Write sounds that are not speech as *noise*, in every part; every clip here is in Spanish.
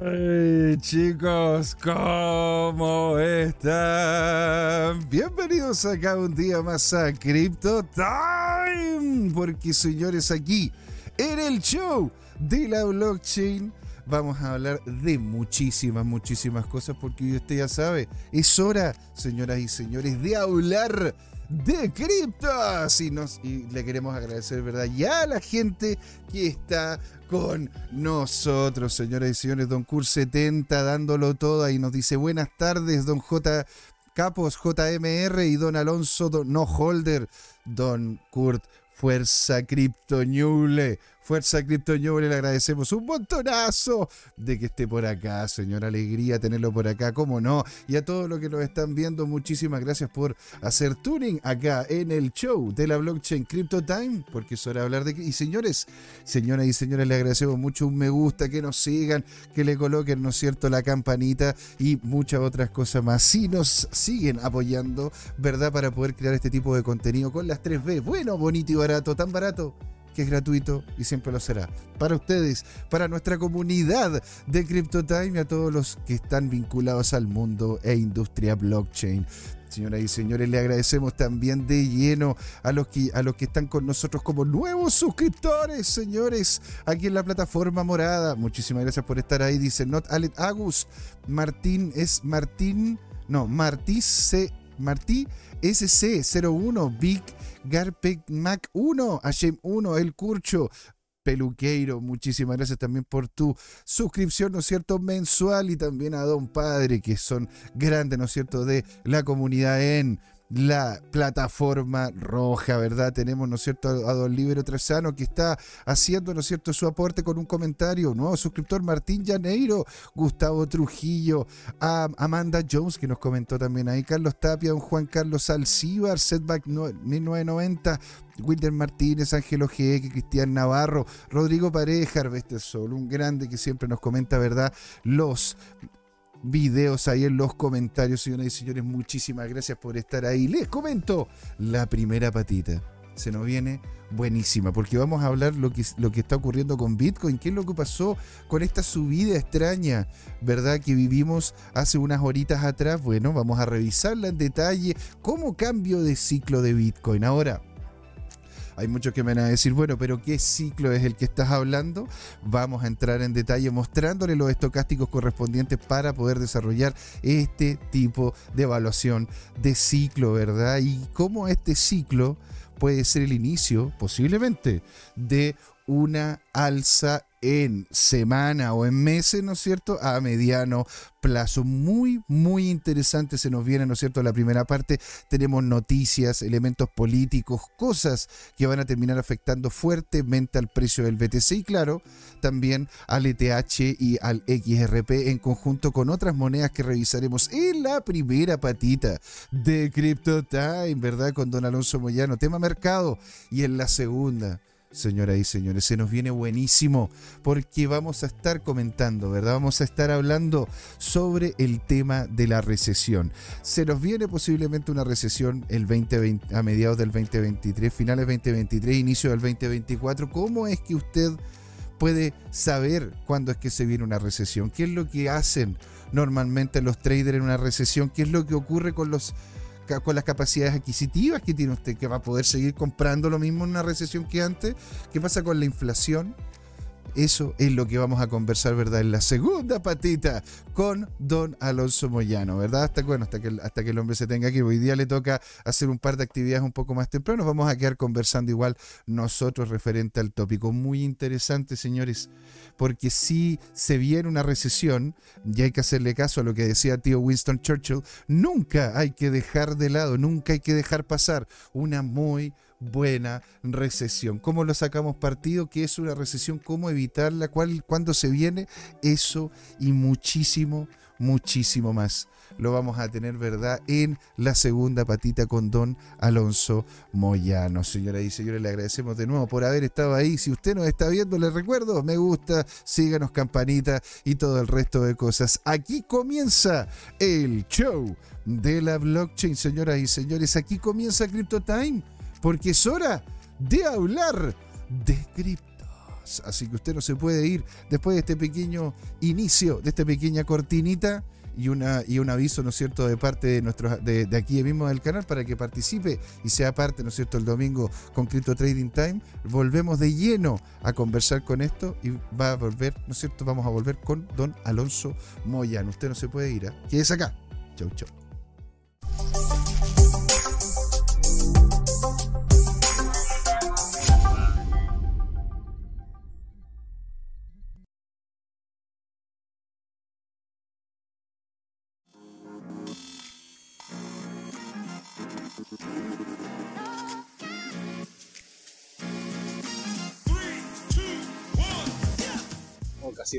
Ay, chicos, ¿cómo están? Bienvenidos acá un día más a Crypto Time. Porque señores, aquí en el show de la blockchain vamos a hablar de muchísimas, muchísimas cosas. Porque usted ya sabe, es hora, señoras y señores, de hablar de criptos. Y, nos, y le queremos agradecer, ¿verdad? Ya a la gente que está con nosotros, señoras y señores. Don Cur 70 dándolo todo y nos dice buenas tardes, don J. Capos, JMR y don Alonso, No Holder, don Kurt, Fuerza Criptoñule. Fuerza Criptoñole, le agradecemos un montonazo de que esté por acá, señor. Alegría tenerlo por acá, cómo no. Y a todos los que nos están viendo, muchísimas gracias por hacer tuning acá en el show de la blockchain Crypto Time, porque es hora de hablar de. Y señores, señoras y señores, le agradecemos mucho un me gusta, que nos sigan, que le coloquen, ¿no es cierto?, la campanita y muchas otras cosas más. Si nos siguen apoyando, ¿verdad?, para poder crear este tipo de contenido con las 3B. Bueno, bonito y barato, tan barato que es gratuito y siempre lo será. Para ustedes, para nuestra comunidad de CryptoTime y a todos los que están vinculados al mundo e industria blockchain. Señoras y señores, le agradecemos también de lleno a los que, a los que están con nosotros como nuevos suscriptores, señores, aquí en la plataforma morada. Muchísimas gracias por estar ahí. Dice Not Alet Agus, Martín es Martín, no, Martí Martí SC01, Big Garpec Mac 1, Hashem 1, El Curcho, Peluqueiro, muchísimas gracias también por tu suscripción, ¿no es cierto?, mensual y también a Don Padre, que son grandes, ¿no es cierto?, de la comunidad en la plataforma roja, ¿verdad? Tenemos, ¿no es cierto?, a Don Libero Trezano que está haciendo, ¿no es cierto?, su aporte con un comentario. Nuevo suscriptor Martín Llaneiro, Gustavo Trujillo, Amanda Jones, que nos comentó también ahí, Carlos Tapia, don Juan Carlos Alcíbar, Setback 1990, Wilder Martínez, Ángelo G, Cristian Navarro, Rodrigo Pareja, Arbester Sol, un grande que siempre nos comenta, ¿verdad?, los videos ahí en los comentarios, señoras y señores. Muchísimas gracias por estar ahí. Les comento la primera patita. Se nos viene buenísima, porque vamos a hablar lo que, lo que está ocurriendo con Bitcoin, qué es lo que pasó con esta subida extraña, ¿verdad? Que vivimos hace unas horitas atrás. Bueno, vamos a revisarla en detalle, cómo cambio de ciclo de Bitcoin. Ahora, hay muchos que me van a decir, bueno, pero ¿qué ciclo es el que estás hablando? Vamos a entrar en detalle mostrándole los estocásticos correspondientes para poder desarrollar este tipo de evaluación de ciclo, ¿verdad? Y cómo este ciclo puede ser el inicio, posiblemente, de una alza en semana o en meses, ¿no es cierto?, a mediano plazo. Muy, muy interesante se nos viene, ¿no es cierto?, la primera parte. Tenemos noticias, elementos políticos, cosas que van a terminar afectando fuertemente al precio del BTC y, claro, también al ETH y al XRP en conjunto con otras monedas que revisaremos en la primera patita de Crypto Time, ¿verdad?, con don Alonso Moyano, tema mercado, y en la segunda señoras y señores. Se nos viene buenísimo porque vamos a estar comentando, ¿verdad? Vamos a estar hablando sobre el tema de la recesión. Se nos viene posiblemente una recesión el 2020, a mediados del 2023, finales 2023, inicio del 2024. ¿Cómo es que usted puede saber cuándo es que se viene una recesión? ¿Qué es lo que hacen normalmente los traders en una recesión? ¿Qué es lo que ocurre con los con las capacidades adquisitivas que tiene usted, que va a poder seguir comprando lo mismo en una recesión que antes. ¿Qué pasa con la inflación? Eso es lo que vamos a conversar, ¿verdad? En la segunda patita con don Alonso Moyano, ¿verdad? Hasta, bueno, hasta que, hasta que el hombre se tenga que Hoy día le toca hacer un par de actividades un poco más temprano. Vamos a quedar conversando igual nosotros referente al tópico. Muy interesante, señores, porque si se viene una recesión, y hay que hacerle caso a lo que decía tío Winston Churchill, nunca hay que dejar de lado, nunca hay que dejar pasar una muy buena recesión. ¿Cómo lo sacamos partido? ¿Qué es una recesión? ¿Cómo evitarla? ¿Cuál, ¿Cuándo se viene? Eso y muchísimo, muchísimo más. Lo vamos a tener, ¿verdad? En la segunda patita con don Alonso Moyano. Señoras y señores, le agradecemos de nuevo por haber estado ahí. Si usted nos está viendo, le recuerdo, me gusta, síganos, campanita y todo el resto de cosas. Aquí comienza el show de la blockchain, señoras y señores. Aquí comienza Crypto Time porque es hora de hablar de criptos. Así que usted no se puede ir después de este pequeño inicio, de esta pequeña cortinita y, una, y un aviso, ¿no es cierto?, de parte de, nuestros, de, aquí mismo del canal para que participe y sea parte, ¿no es cierto?, el domingo con Crypto Trading Time. Volvemos de lleno a conversar con esto y va a volver, ¿no es cierto?, vamos a volver con don Alonso Moyano. Usted no se puede ir, ¿eh? Quédese acá. Chau, chau.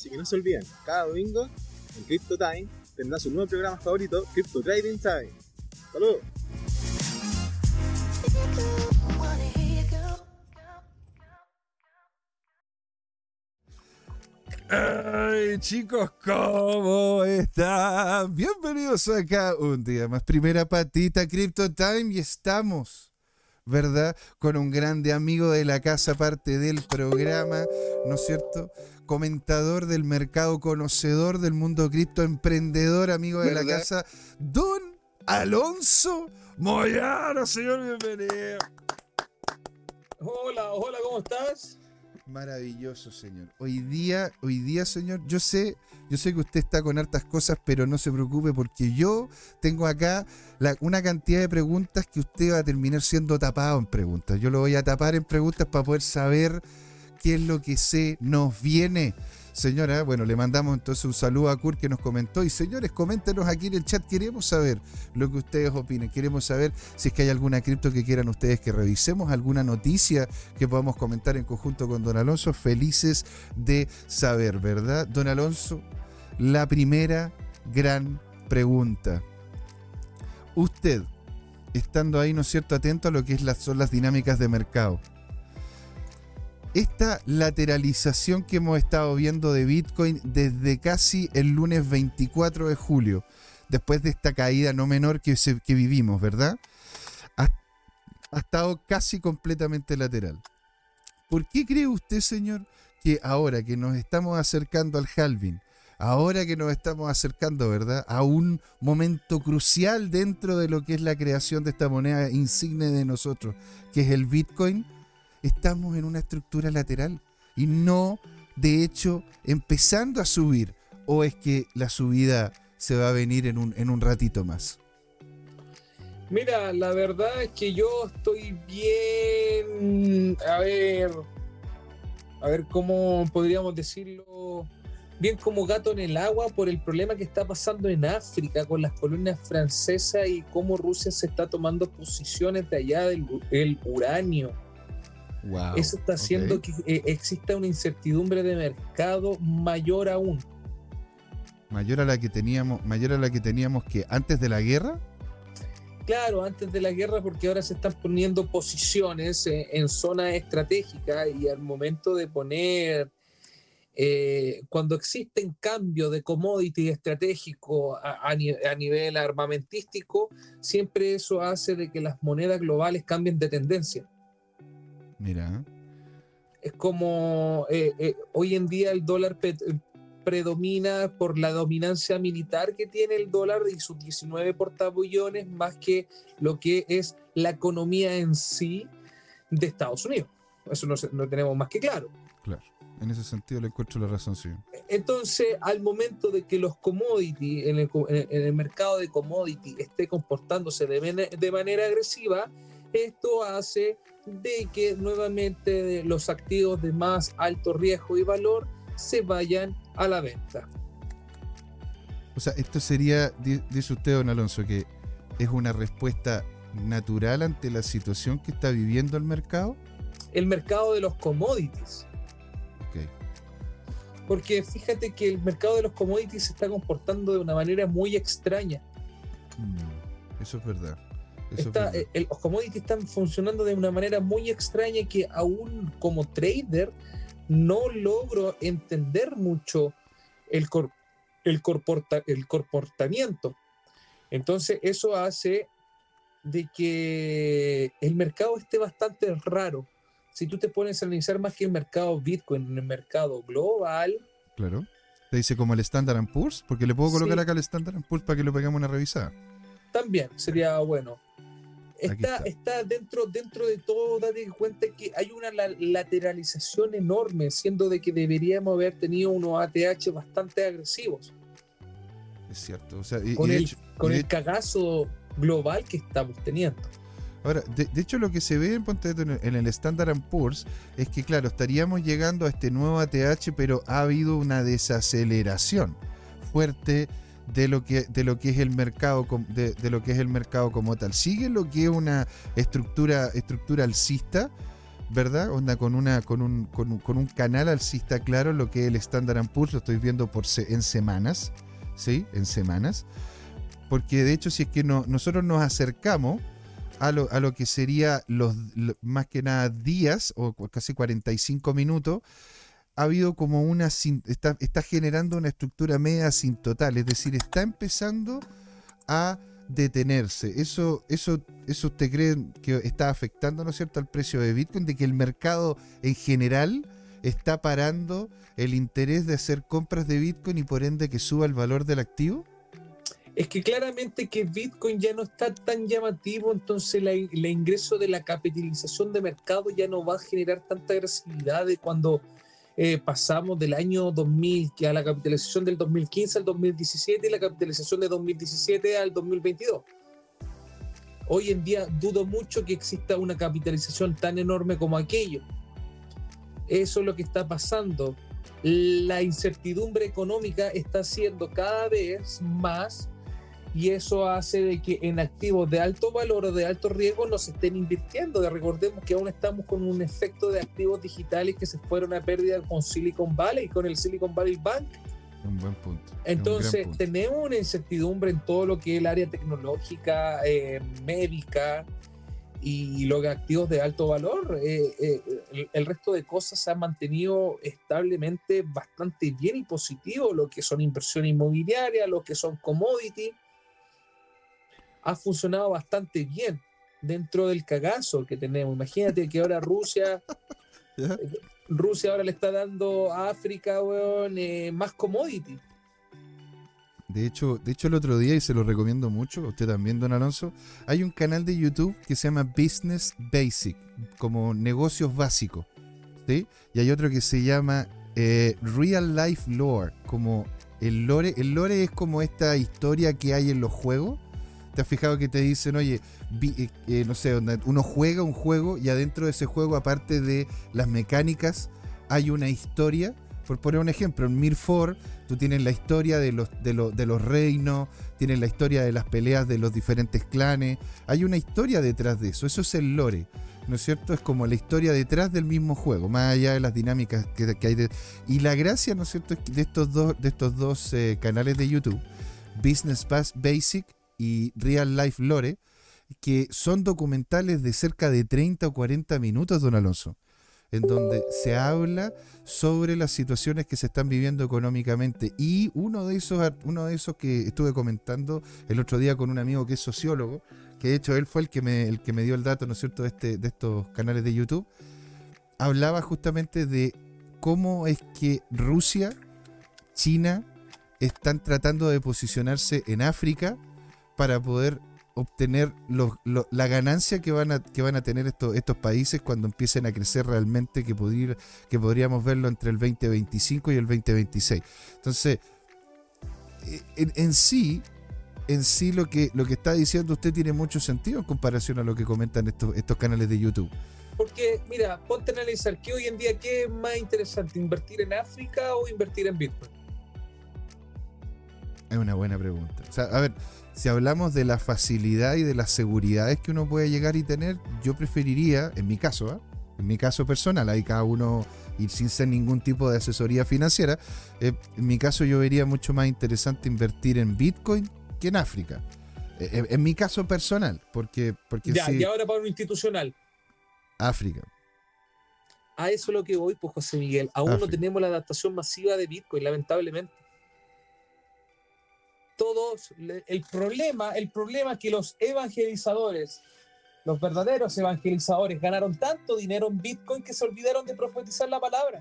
Así que no se olviden, cada domingo en Crypto Time tendrá su nuevo programa favorito, Crypto Trading Time. ¡Saludos! Ay, chicos, ¿cómo están? Bienvenidos acá un día más. Primera patita Crypto Time y estamos ¿verdad? Con un grande amigo de la casa, parte del programa, ¿no es cierto? Comentador del mercado, conocedor del mundo cripto, emprendedor, amigo de la casa, Don Alonso Moyano, señor, bienvenido. Hola, hola, ¿cómo estás? Maravilloso, señor. Hoy día, hoy día, señor, yo sé, yo sé que usted está con hartas cosas, pero no se preocupe porque yo tengo acá una cantidad de preguntas que usted va a terminar siendo tapado en preguntas. Yo lo voy a tapar en preguntas para poder saber qué es lo que se nos viene. Señora, bueno, le mandamos entonces un saludo a Kurt que nos comentó. Y señores, coméntenos aquí en el chat. Queremos saber lo que ustedes opinen. Queremos saber si es que hay alguna cripto que quieran ustedes que revisemos, alguna noticia que podamos comentar en conjunto con Don Alonso. Felices de saber, ¿verdad? Don Alonso, la primera gran pregunta. Usted, estando ahí, ¿no es cierto?, atento a lo que son las dinámicas de mercado esta lateralización que hemos estado viendo de Bitcoin desde casi el lunes 24 de julio, después de esta caída no menor que, que vivimos, ¿verdad? Ha, ha, estado casi completamente lateral. ¿Por qué cree usted, señor, que ahora que nos estamos acercando al halving, ahora que nos estamos acercando, ¿verdad?, a un momento crucial dentro de lo que es la creación de esta moneda insigne de nosotros, que es el Bitcoin, estamos en una estructura lateral y no, de hecho, empezando a subir. ¿O es que la subida se va a venir en un, en un ratito más? Mira, la verdad es que yo estoy bien, a ver, a ver cómo podríamos decirlo, bien como gato en el agua por el problema que está pasando en África con las colonias francesas y cómo Rusia se está tomando posiciones de allá del uranio eso está haciendo que eh, exista una incertidumbre de mercado mayor aún. Mayor a la que teníamos, mayor a la que teníamos que antes de la guerra. Claro, antes de la guerra, porque ahora se están poniendo posiciones eh, en zonas estratégicas y al momento de poner, eh, cuando existen cambios de commodity estratégico a, nivel armamentístico, siempre eso hace de que las monedas globales cambien de tendencia. Mira. Es como eh, eh, hoy en día el dólar predomina por la dominancia militar que tiene el dólar y sus 19 portaaviones más que lo que es la economía en sí de Estados Unidos. Eso no, tenemos más que claro. Claro, en ese sentido le encuentro la razón, sí. Entonces, al momento de que los commodities, en el, mercado de commodities esté comportándose de manera agresiva, esto hace de que nuevamente los activos de más alto riesgo y valor se vayan a la venta. O sea, esto sería, dice usted, don Alonso, que es una respuesta natural ante la situación que está viviendo el mercado. El mercado de los commodities. Porque fíjate que el mercado de los commodities se está comportando de una manera muy extraña. Mm, eso es verdad. Está, eh, el- los commodities están funcionando de una manera muy extraña que aún como trader no logro entender mucho el, cor- el, corporta- el comportamiento. Entonces eso hace de que el mercado esté bastante raro. Si tú te pones a analizar más que el mercado Bitcoin, en el mercado global, Claro. Te dice como el Standard Poor's, porque le puedo colocar Sí. acá el Standard Poor's para que lo pegamos una revisada. También sería bueno. Está, está. está dentro, dentro de todo, date cuenta que hay una la- lateralización enorme, siendo de que deberíamos haber tenido unos ATH bastante agresivos, Es cierto. O sea, y- con, el, hecho- con el cagazo global que estamos teniendo. Ahora, de, de hecho lo que se ve en, ponte tú en el- en el Standard Poor's es que, claro, estaríamos llegando a este nuevo ATH, pero ha habido una desaceleración fuerte de lo que, de lo que es el mercado de, lo que es el mercado como tal. Sigue lo que es una estructura, estructura alcista, ¿verdad? Onda con una, con un, con un, canal alcista claro, lo que es el Standard Poor's, lo estoy viendo por en semanas, ¿sí? En semanas. Porque de hecho, si es que no, nosotros nos acercamos a lo, a lo que sería los lo- más que nada días o casi 45 minutos, ha habido como una está, está generando una estructura media asintotal, es decir, está empezando a detenerse. Eso, eso, eso usted cree que está afectando, ¿no es cierto?, al precio de Bitcoin, de que el mercado en general está parando el interés de hacer compras de Bitcoin y por ende que suba el valor del activo. Es que claramente que Bitcoin ya no está tan llamativo, entonces la- el ingreso de la capitalización de mercado ya no va a generar tanta agresividad de cuando eh, pasamos del año 2000 que a la capitalización del 2015 al 2017 y la capitalización de 2017 al 2022. Hoy en día dudo mucho que exista una capitalización tan enorme como aquello. Eso es lo que está pasando. La incertidumbre económica está siendo cada vez más y eso hace de que en activos de alto valor o de alto riesgo no se estén invirtiendo. Recordemos que aún estamos con un efecto de activos digitales que se fueron a pérdida con Silicon Valley, con el Silicon Valley Bank. Un buen punto. es un Entonces punto. tenemos una incertidumbre en todo lo que es el área tecnológica, eh, médica y los activos de alto valor. Eh, eh, el, el resto de cosas se han mantenido establemente bastante bien y positivo, lo que son inversión inmobiliaria, lo que son commodity. Ha funcionado bastante bien dentro del cagazo que tenemos. Imagínate que ahora Rusia. *laughs* Rusia ahora le está dando a África, weón, eh, más commodity. De hecho, de hecho, el otro día, y se lo recomiendo mucho, a usted también, don Alonso, hay un canal de YouTube que se llama Business Basic, como negocios básicos. ¿sí? Y hay otro que se llama eh, Real Life Lore, como el lore. El lore es como esta historia que hay en los juegos. ¿Te has fijado que te dicen, oye, eh, eh, no sé, uno juega un juego y adentro de ese juego, aparte de las mecánicas, hay una historia? Por poner un ejemplo, en Mir 4 tú tienes la historia de los, de, los, reinos, tienes la historia de las peleas de los diferentes clanes, hay una historia detrás de eso, eso es el lore, ¿no es cierto? Es como la historia detrás del mismo juego, más allá de las dinámicas que, hay. Y la gracia, ¿no es cierto?, de estos dos, de estos dos eh, canales de YouTube, Business Pass Basic y Real Life Lore, que son documentales de cerca de 30 o 40 minutos, don Alonso, en donde se habla sobre las situaciones que se están viviendo económicamente. Y uno de esos, uno de esos que estuve comentando el otro día con un amigo que es sociólogo, que de hecho él fue el que me, el que me dio el dato, ¿no es cierto?, de, este, de estos canales de YouTube, hablaba justamente de cómo es que Rusia, China, están tratando de posicionarse en África para poder obtener lo- la ganancia que van a, que van a tener estos, estos países cuando empiecen a crecer realmente, que, podría- que podríamos verlo entre el 2025 y el 2026. Entonces, eh, en, en sí, en sí lo que, lo que está diciendo usted tiene mucho sentido en comparación a lo que comentan estos, estos canales de YouTube. Porque, mira, ponte a analizar que hoy en día, ¿qué es más interesante? ¿Invertir en África o invertir en Bitcoin? Es una buena pregunta. O sea, a ver, si hablamos de la facilidad y de las seguridades que uno puede llegar y tener, yo preferiría, en mi caso, ¿ah? en mi caso personal, ahí cada uno y sin ser ningún tipo de asesoría financiera, eh, en mi caso yo vería mucho más interesante invertir en Bitcoin que en África. Eh, eh, en mi caso personal, porque, porque Ya, sí, y ahora para lo institucional. África. A eso es lo que voy, pues José Miguel. Aún no tenemos la adaptación masiva de Bitcoin, lamentablemente. Todos, el problema, el problema es que los evangelizadores, los verdaderos evangelizadores, ganaron tanto dinero en Bitcoin que se olvidaron de profetizar la palabra.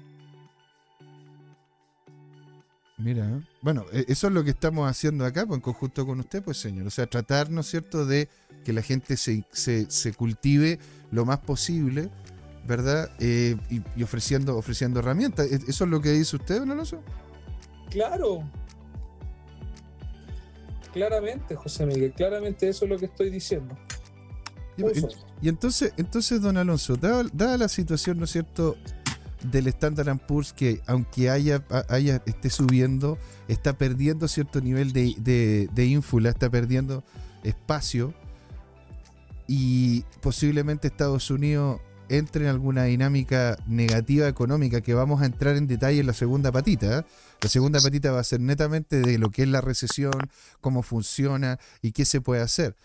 Mira, ¿eh? bueno, eh, eso es lo que estamos haciendo acá, pues, en conjunto con usted, pues señor. O sea, tratar, ¿no es cierto?, de que la gente se, se, se cultive lo más posible, ¿verdad? Eh, y, y ofreciendo, ofreciendo herramientas. ¿E- ¿Eso es lo que dice usted, don Alonso? Claro. Claramente, José Miguel, claramente eso es lo que estoy diciendo. Y, entonces, entonces, don Alonso, dada, dada la situación, ¿no es cierto?, del Standard Poor's que aunque haya, haya esté subiendo, está perdiendo cierto nivel de, de, de ínfula, está perdiendo espacio y posiblemente Estados Unidos entre en alguna dinámica negativa económica que vamos a entrar en detalle en la segunda patita. ¿eh? La segunda patita va a ser netamente de lo que es la recesión, cómo funciona y qué se puede hacer.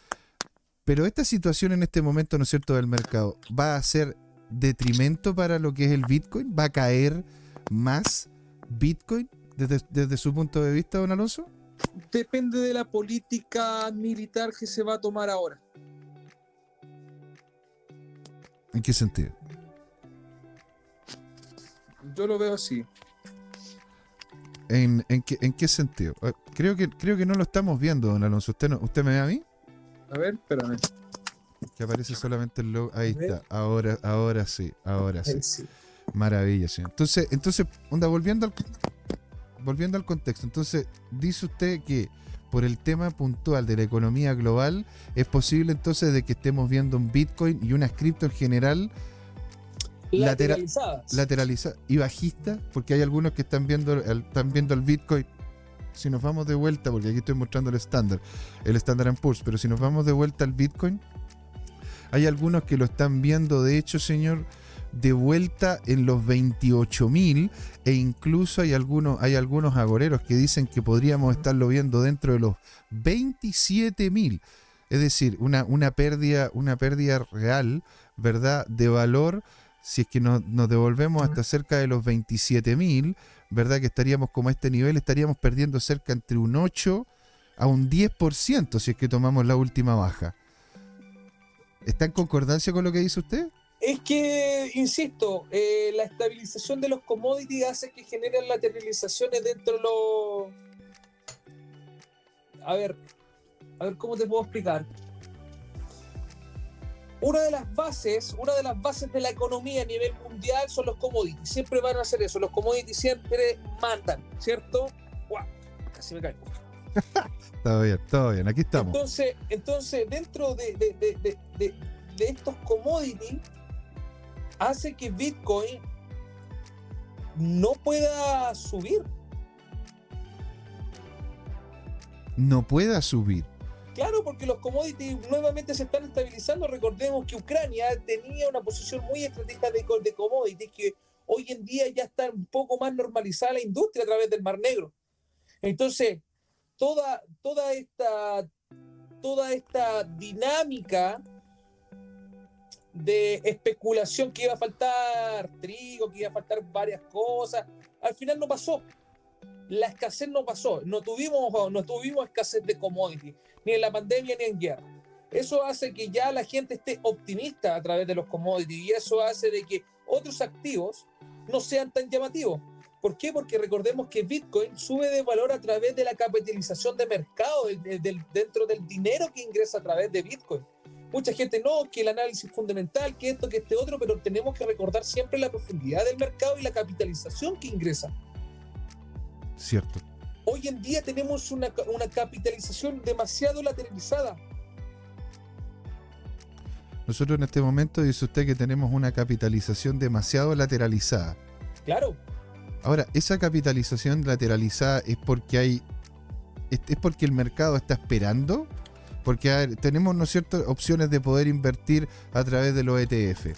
Pero esta situación en este momento, ¿no es cierto?, del mercado, ¿va a ser detrimento para lo que es el Bitcoin? ¿Va a caer más Bitcoin desde, desde su punto de vista, don Alonso? Depende de la política militar que se va a tomar ahora. ¿En qué sentido? Yo lo veo así. ¿En, en qué, en qué sentido? Eh, Creo que, creo que no lo estamos viendo, don Alonso. ¿Usted, no- ¿Usted me ve a mí? A ver, espérame. Que aparece solamente el logo. Ahí está. Ahora, ahora sí. Ahora sí. Sí. Maravilla, señor. Entonces, entonces, onda, volviendo al, volviendo al contexto. Entonces, dice usted que por el tema puntual de la economía global, es posible entonces de que estemos viendo un Bitcoin y unas cripto en general Latera- Lateralizadas. lateraliza y bajista, porque hay algunos que están viendo el, están viendo el Bitcoin. Si nos vamos de vuelta, porque aquí estoy mostrando el estándar, el Standard Poor's, pero si nos vamos de vuelta al Bitcoin, hay algunos que lo están viendo, de hecho, señor, de vuelta en los 28.000 e incluso hay algunos, hay algunos agoreros que dicen que podríamos estarlo viendo dentro de los 27.000. Es decir, una, una, pérdida, una pérdida real, ¿verdad? De valor si es que nos, nos devolvemos hasta cerca de los 27.000, ¿verdad? Que estaríamos como a este nivel, estaríamos perdiendo cerca entre un 8 a un 10% si es que tomamos la última baja. ¿Está en concordancia con lo que dice usted? Es que, insisto, eh, la estabilización de los commodities hace que generen lateralizaciones dentro de los... A ver, a ver cómo te puedo explicar. Una de las bases, una de las bases de la economía a nivel mundial son los commodities. Siempre van a hacer eso. Los commodities siempre mandan, ¿cierto? ¡Guau! Casi me caigo. *laughs* Todo bien, todo bien, aquí estamos. Entonces, entonces dentro de, de- de- de- de- de estos commodities, hace que Bitcoin no pueda subir. No pueda subir. Claro, porque los commodities nuevamente se están estabilizando. Recordemos que Ucrania tenía una posición muy estratégica de, de commodities que hoy en día ya está un poco más normalizada la industria a través del Mar Negro. Entonces, toda, toda esta toda esta dinámica de especulación que iba a faltar trigo, que iba a faltar varias cosas, al final no pasó. La escasez no pasó, no tuvimos, no tuvimos escasez de commodities, ni en la pandemia ni en guerra. Eso hace que ya la gente esté optimista a través de los commodities y eso hace de que otros activos no sean tan llamativos. ¿Por qué? Porque recordemos que Bitcoin sube de valor a través de la capitalización de mercado, dentro del dinero que ingresa a través de Bitcoin. Mucha gente no, que el análisis fundamental, que esto, que este otro, pero tenemos que recordar siempre la profundidad del mercado y la capitalización que ingresa. Cierto. Hoy en día tenemos una, una capitalización demasiado lateralizada. Nosotros en este momento dice usted que tenemos una capitalización demasiado lateralizada. Claro, Ahora, esa capitalización lateralizada es porque hay. Es porque el mercado está esperando Porque tenemos, ¿no cierto?, opciones de poder invertir a través de los ETF.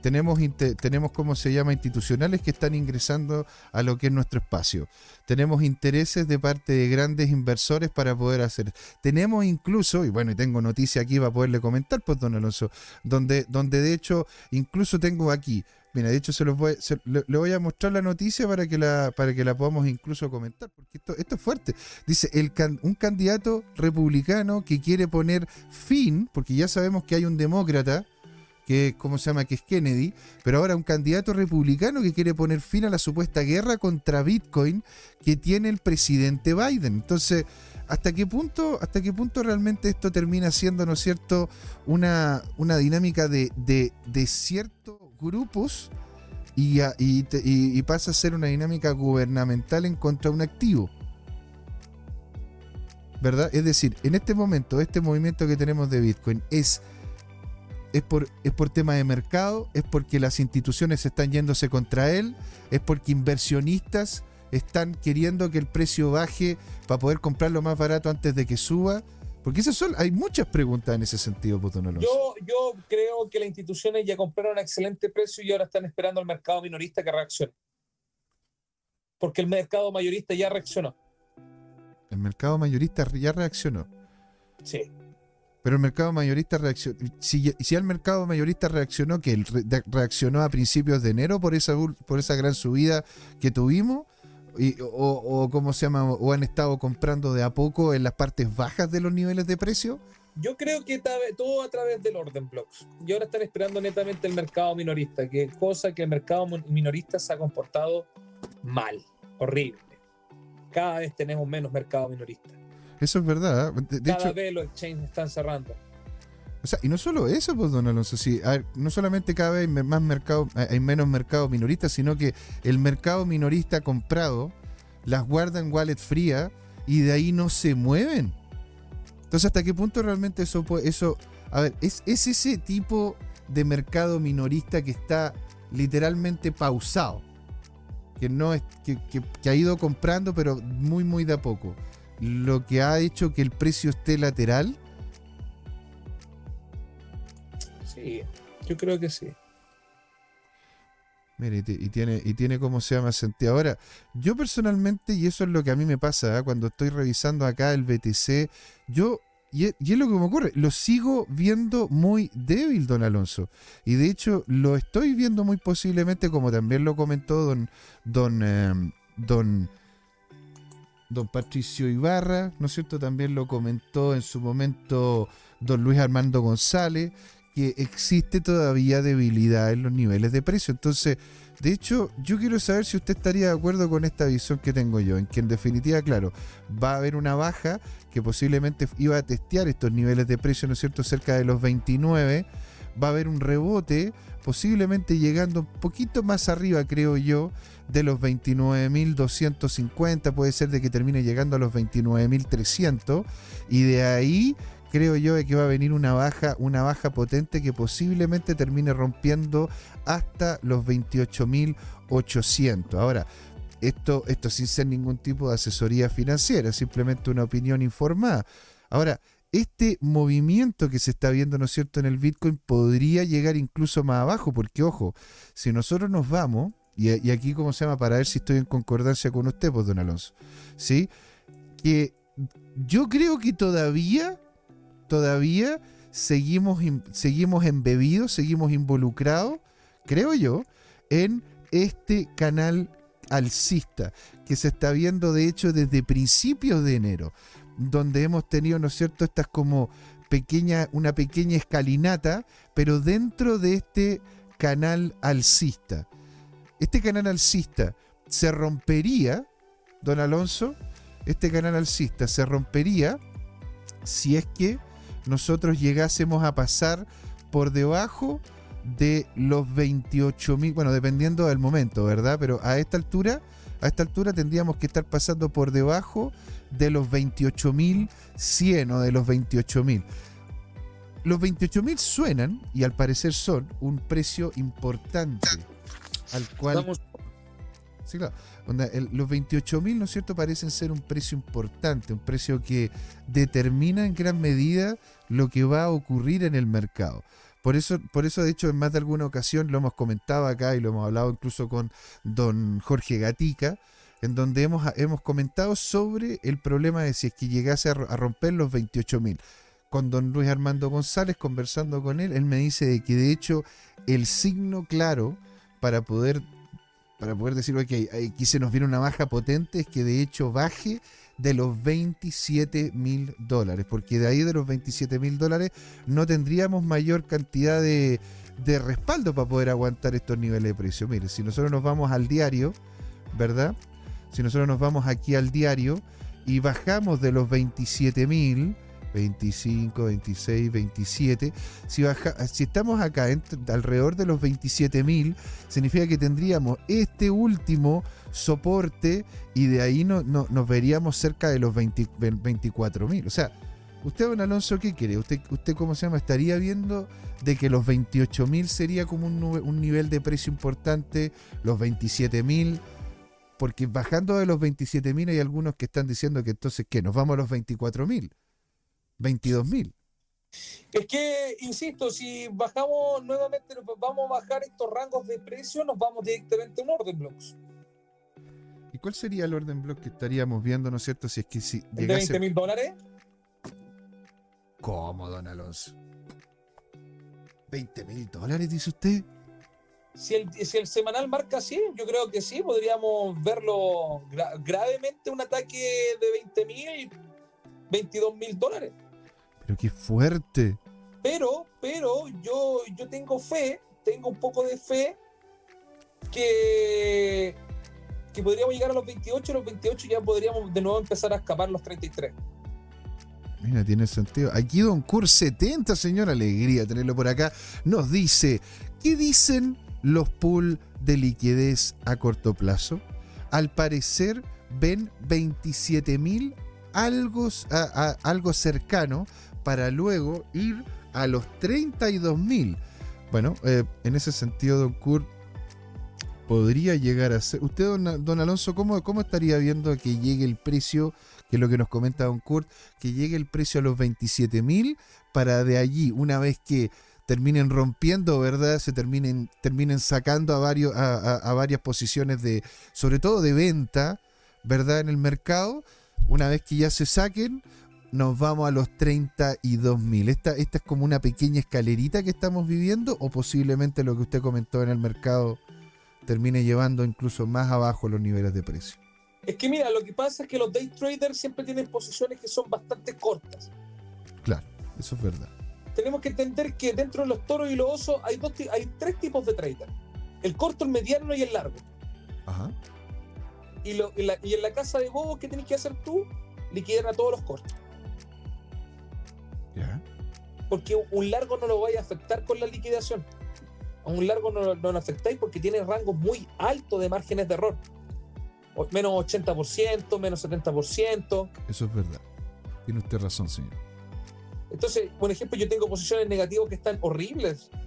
tenemos, tenemos, ¿cómo se llama?, institucionales que están ingresando a lo que es nuestro espacio. Tenemos intereses de parte de grandes inversores para poder hacer. Tenemos incluso, y bueno, y tengo noticia aquí para poderle comentar, pues, don Alonso, donde, donde de hecho, incluso tengo aquí Mira, de hecho se los voy, le, voy a mostrar la noticia para que la, para que la podamos incluso comentar, porque esto, es fuerte. Dice, el, un candidato republicano que quiere poner fin, porque ya sabemos que hay un demócrata, que ¿cómo se llama? que es Kennedy, pero ahora un candidato republicano que quiere poner fin a la supuesta guerra contra Bitcoin que tiene el presidente Biden. Entonces, ¿hasta qué punto, hasta qué punto realmente esto termina siendo, ¿no es cierto?, una, una dinámica de, de, de cierto grupos y, pasa a ser una dinámica gubernamental en contra de un activo. ¿Verdad? Es decir, en este momento, este movimiento que tenemos de Bitcoin es, es, por, es por tema de mercado, es porque las instituciones están yéndose contra él, es porque inversionistas están queriendo que el precio baje para poder comprarlo más barato antes de que suba. Porque esas son, hay muchas preguntas en ese sentido, Alonso. Yo, yo creo que las instituciones ya compraron a excelente precio y ahora están esperando al mercado minorista que reaccione. Porque el mercado mayorista ya reaccionó. El mercado mayorista ya reaccionó. Sí. Pero el mercado mayorista reaccionó. Si, si el mercado mayorista reaccionó, que reaccionó a principios de enero por esa, por esa gran subida que tuvimos, o, cómo se llama, o han estado comprando de a poco en las partes bajas de los niveles de precio? Yo creo que todo a través del orden blocks. Y ahora están esperando netamente el mercado minorista, que cosa que el mercado minorista se ha comportado mal, horrible. Cada vez tenemos menos mercado minorista. Eso es verdad. ¿eh? Cada vez los exchanges están cerrando. O sea, y no solo eso, pues, don Alonso, sí, no solamente cada vez más mercado, hay menos mercado minorista, sino que el mercado minorista comprado las guarda en wallet fría y de ahí no se mueven. Entonces, ¿hasta qué punto realmente eso eso, a ver, es, ese tipo de mercado minorista que está literalmente pausado, que no que, que ha ido comprando, pero muy, muy de a poco, lo que ha hecho que el precio esté lateral yo creo que sí. Mire, y, tiene, y tiene cómo se llama sentido. Ahora, yo personalmente, y eso es lo que a mí me pasa ¿eh? cuando estoy revisando acá el BTC, yo, y es, lo que me ocurre, lo sigo viendo muy débil, don Alonso. Y de hecho, lo estoy viendo muy posiblemente, como también lo comentó don, don, em, don, don Patricio Ibarra, ¿no es cierto? También lo comentó en su momento don Luis Armando González que existe todavía debilidad en los niveles de precio. Entonces, de hecho, yo quiero saber si usted estaría de acuerdo con esta visión que tengo yo, en que en definitiva, claro, va a haber una baja que posiblemente iba a testear estos niveles de precio, ¿no es cierto?, cerca de los 29, va a haber un rebote, posiblemente llegando un poquito más arriba, creo yo, de los 29.250, puede ser de que termine llegando a los 29.300, y de ahí creo yo que va a venir una baja, una baja potente que posiblemente termine rompiendo hasta los 28.800. Ahora, esto, esto sin ser ningún tipo de asesoría financiera, simplemente una opinión informada. Ahora, este movimiento que se está viendo, ¿no es cierto?, en el Bitcoin podría llegar incluso más abajo, porque ojo, si nosotros nos vamos, y, aquí, ¿cómo se llama? Para ver si estoy en concordancia con usted, pues, don Alonso, ¿sí? Que yo creo que todavía todavía seguimos, seguimos embebidos, seguimos involucrados, creo yo, en este canal alcista que se está viendo de hecho desde principios de enero, donde hemos tenido, ¿no es cierto?, estas como pequeña, una pequeña escalinata, pero dentro de este canal alcista. Este canal alcista se rompería, don Alonso, este canal alcista se rompería si es que nosotros llegásemos a pasar por debajo de los 28 mil, bueno, dependiendo del momento, ¿verdad? Pero a esta altura, a esta altura tendríamos que estar pasando por debajo de los 28 mil 100 o de los 28 mil. Los 28 mil suenan y al parecer son un precio importante al cual... Sí, claro. Los 28.000, ¿no es cierto?, parecen ser un precio importante, un precio que determina en gran medida lo que va a ocurrir en el mercado. Por eso, por eso, de hecho, en más de alguna ocasión lo hemos comentado acá y lo hemos hablado incluso con don Jorge Gatica, en donde hemos, hemos comentado sobre el problema de si es que llegase a romper los 28.000. Con don Luis Armando González, conversando con él, él me dice de que de hecho el signo claro para poder para poder decir, ok, aquí se nos viene una baja potente, es que de hecho baje de los 27 mil dólares, porque de ahí de los 27 mil dólares no tendríamos mayor cantidad de, de respaldo para poder aguantar estos niveles de precio. Mire, si nosotros nos vamos al diario, ¿verdad? Si nosotros nos vamos aquí al diario y bajamos de los 27 mil, 25, 26, 27, si, baja, si estamos acá alrededor de los 27 mil, significa que tendríamos este último soporte y de ahí no, no- nos veríamos cerca de los 20 24 mil. O sea, usted, don Alonso, ¿qué quiere? ¿Usted, ¿Usted, cómo se llama? ¿Estaría viendo de que los 28 mil sería como un, nivel de precio importante, los 27 mil? Porque bajando de los 27 mil hay algunos que están diciendo que entonces, ¿qué? Nos vamos a los 24 mil, 22 mil. Es que, insisto, si bajamos nuevamente, vamos a bajar estos rangos de precio, nos vamos directamente a un orden blocks. ¿Y cuál sería el orden block que estaríamos viendo, no es cierto? Si es que si El de llegase... 20 mil dólares. ¿Cómo, don Alonso? ¿20 mil dólares, dice usted? Si el, si el semanal marca así, yo creo que sí, podríamos verlo gra- gravemente un ataque de 20 mil, 22 mil dólares. Pero qué fuerte. Pero, pero yo, yo tengo fe, tengo un poco de fe que, que podríamos llegar a los 28, los 28 ya podríamos de nuevo empezar a escapar los 33. Mira, tiene sentido. Aquí Don Cur 70, señor, alegría tenerlo por acá. Nos dice, ¿qué dicen los pool de liquidez a corto plazo? Al parecer ven 27 mil algo, a- a- algo cercano para luego ir a los 32 mil. Bueno, eh, en ese sentido, Don Cur podría llegar a ser. Usted, don, Alonso, ¿cómo, ¿cómo estaría viendo que llegue el precio, que es lo que nos comenta Don Kurt, que llegue el precio a los 27 mil para de allí, una vez que terminen rompiendo, ¿verdad? Se terminen, terminen sacando a, varios, a varias posiciones de, sobre todo de venta, ¿verdad? En el mercado. Una vez que ya se saquen, nos vamos a los 32 mil. Esta, esta es como una pequeña escalerita que estamos viviendo o posiblemente lo que usted comentó en el mercado termine llevando incluso más abajo los niveles de precio. Es que mira, lo que pasa es que los day traders siempre tienen posiciones que son bastante cortas. Claro, eso es verdad. Tenemos que entender que dentro de los toros y los osos hay, dos, hay tres tipos de trader. El corto, el mediano y el largo. Ajá. Y, lo- y la- y en la casa de bobos, ¿qué tienes que hacer tú? Liquidar a todos los cortos. Ya. Porque un largo no lo vaya a afectar con la liquidación. A un largo no, lo- no lo afectáis porque tiene rangos muy altos de márgenes de error. O- Menos 80%, menos 70%. Eso es verdad. Tiene usted razón, señor. Entonces, por ejemplo, yo tengo posiciones negativas que están horribles. *laughs*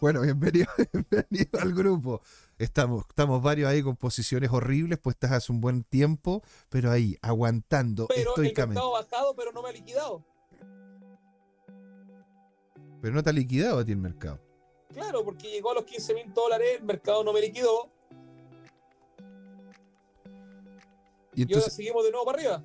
Bueno, bienvenido, *laughs* bienvenido al grupo. Estamos, estamos varios ahí con posiciones horribles, puestas hace un buen tiempo, pero ahí, aguantando Pero el estoicamente. mercado ha bajado, pero no me ha liquidado. Pero no te ha liquidado a ti el mercado. Claro, porque llegó a los 15 mil dólares, el mercado no me liquidó Y y ahora entonces, seguimos de nuevo para arriba.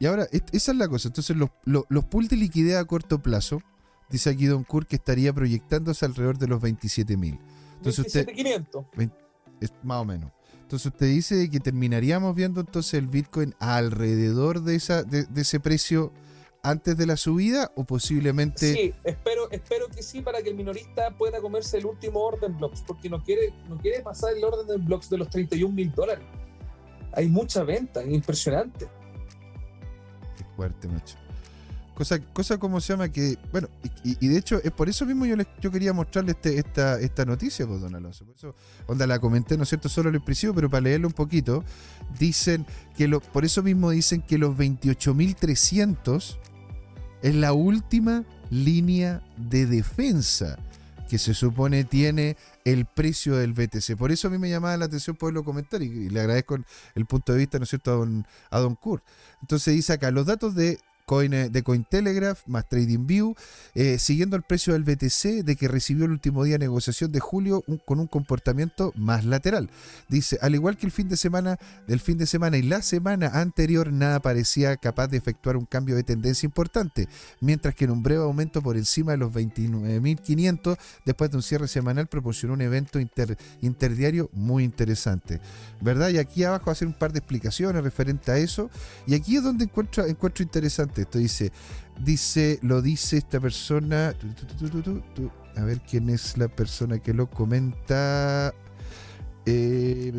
y ahora, esa es la cosa. Entonces, los, los, los pools de liquidez a corto plazo, dice aquí Don Kur que estaría proyectándose alrededor de los 27 mil. Entonces usted- 27.500. Es más o menos. Entonces usted dice que terminaríamos viendo entonces el Bitcoin alrededor de, esa, de, de ese precio antes de la subida o posiblemente... Sí, espero, espero que sí para que el minorista pueda comerse el último orden blocks, porque no quiere, no quiere pasar el orden de blocks de los 31 mil dólares. Hay mucha venta, es impresionante. Qué fuerte, macho. Cosa, cosa como se llama que, bueno, y, y de hecho es por eso mismo yo, les, yo quería mostrarle este, esta, esta noticia, pues, don Alonso. Por eso, onda, la comenté, ¿no es cierto?, solo al principio, pero para leerlo un poquito, dicen que, lo, por eso mismo dicen que los 28.300 es la última línea de defensa que se supone tiene el precio del BTC. Por eso a mí me llamaba la atención poderlo comentar y, le agradezco el, punto de vista, ¿no es cierto?, a don, a don Kurt. Entonces dice acá, los datos de eh, de Cointelegraph más TradingView, eh, siguiendo el precio del BTC de que recibió el último día de negociación de julio con un comportamiento más lateral. Dice, al igual que el fin de semana del fin de semana y la semana anterior, nada parecía capaz de efectuar un cambio de tendencia importante, mientras que en un breve aumento por encima de los 29.500 después de un cierre semanal proporcionó un evento interdiario muy interesante. ¿Verdad? Y aquí abajo hacer un par de explicaciones referente a eso. Y aquí es donde encuentro, encuentro interesante esto dice, dice, lo dice esta persona. a ver quién es la persona que lo comenta. Eh,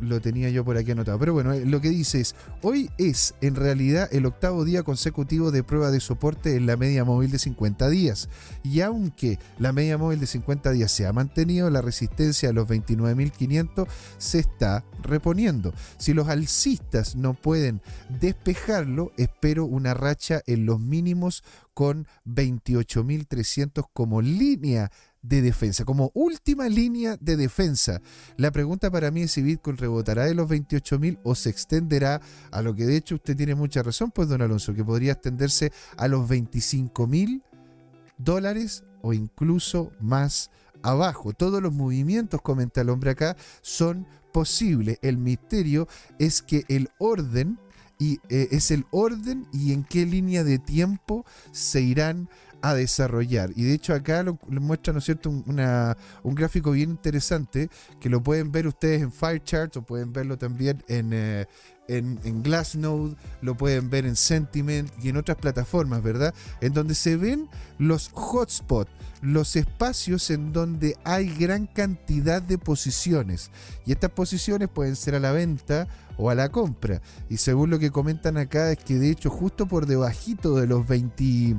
lo tenía yo por aquí anotado. Pero bueno, eh, lo que dice es, hoy es en realidad el octavo día consecutivo de prueba de soporte en la media móvil de 50 días. Y aunque la media móvil de 50 días se ha mantenido, la resistencia a los 29.500 se está reponiendo. Si los alcistas no pueden despejarlo, espero una racha en los mínimos con 28.300 como línea de defensa, como última línea de defensa. La pregunta para mí es si Bitcoin rebotará de los 28.000 o se extenderá a lo que de hecho usted tiene mucha razón, pues don Alonso, que podría extenderse a los 25.000 dólares o incluso más abajo. Todos los movimientos, comenta el hombre acá, son posibles. El misterio es que el orden y eh, es el orden y en qué línea de tiempo se irán a desarrollar. Y de hecho acá lo, muestra, ¿no es cierto?, un, un gráfico bien interesante que lo pueden ver ustedes en Firecharts o pueden verlo también en, eh, en, en, Glassnode, lo pueden ver en Sentiment y en otras plataformas, ¿verdad? En donde se ven los hotspots, los espacios en donde hay gran cantidad de posiciones. Y estas posiciones pueden ser a la venta o a la compra. Y según lo que comentan acá es que de hecho justo por debajito de los 20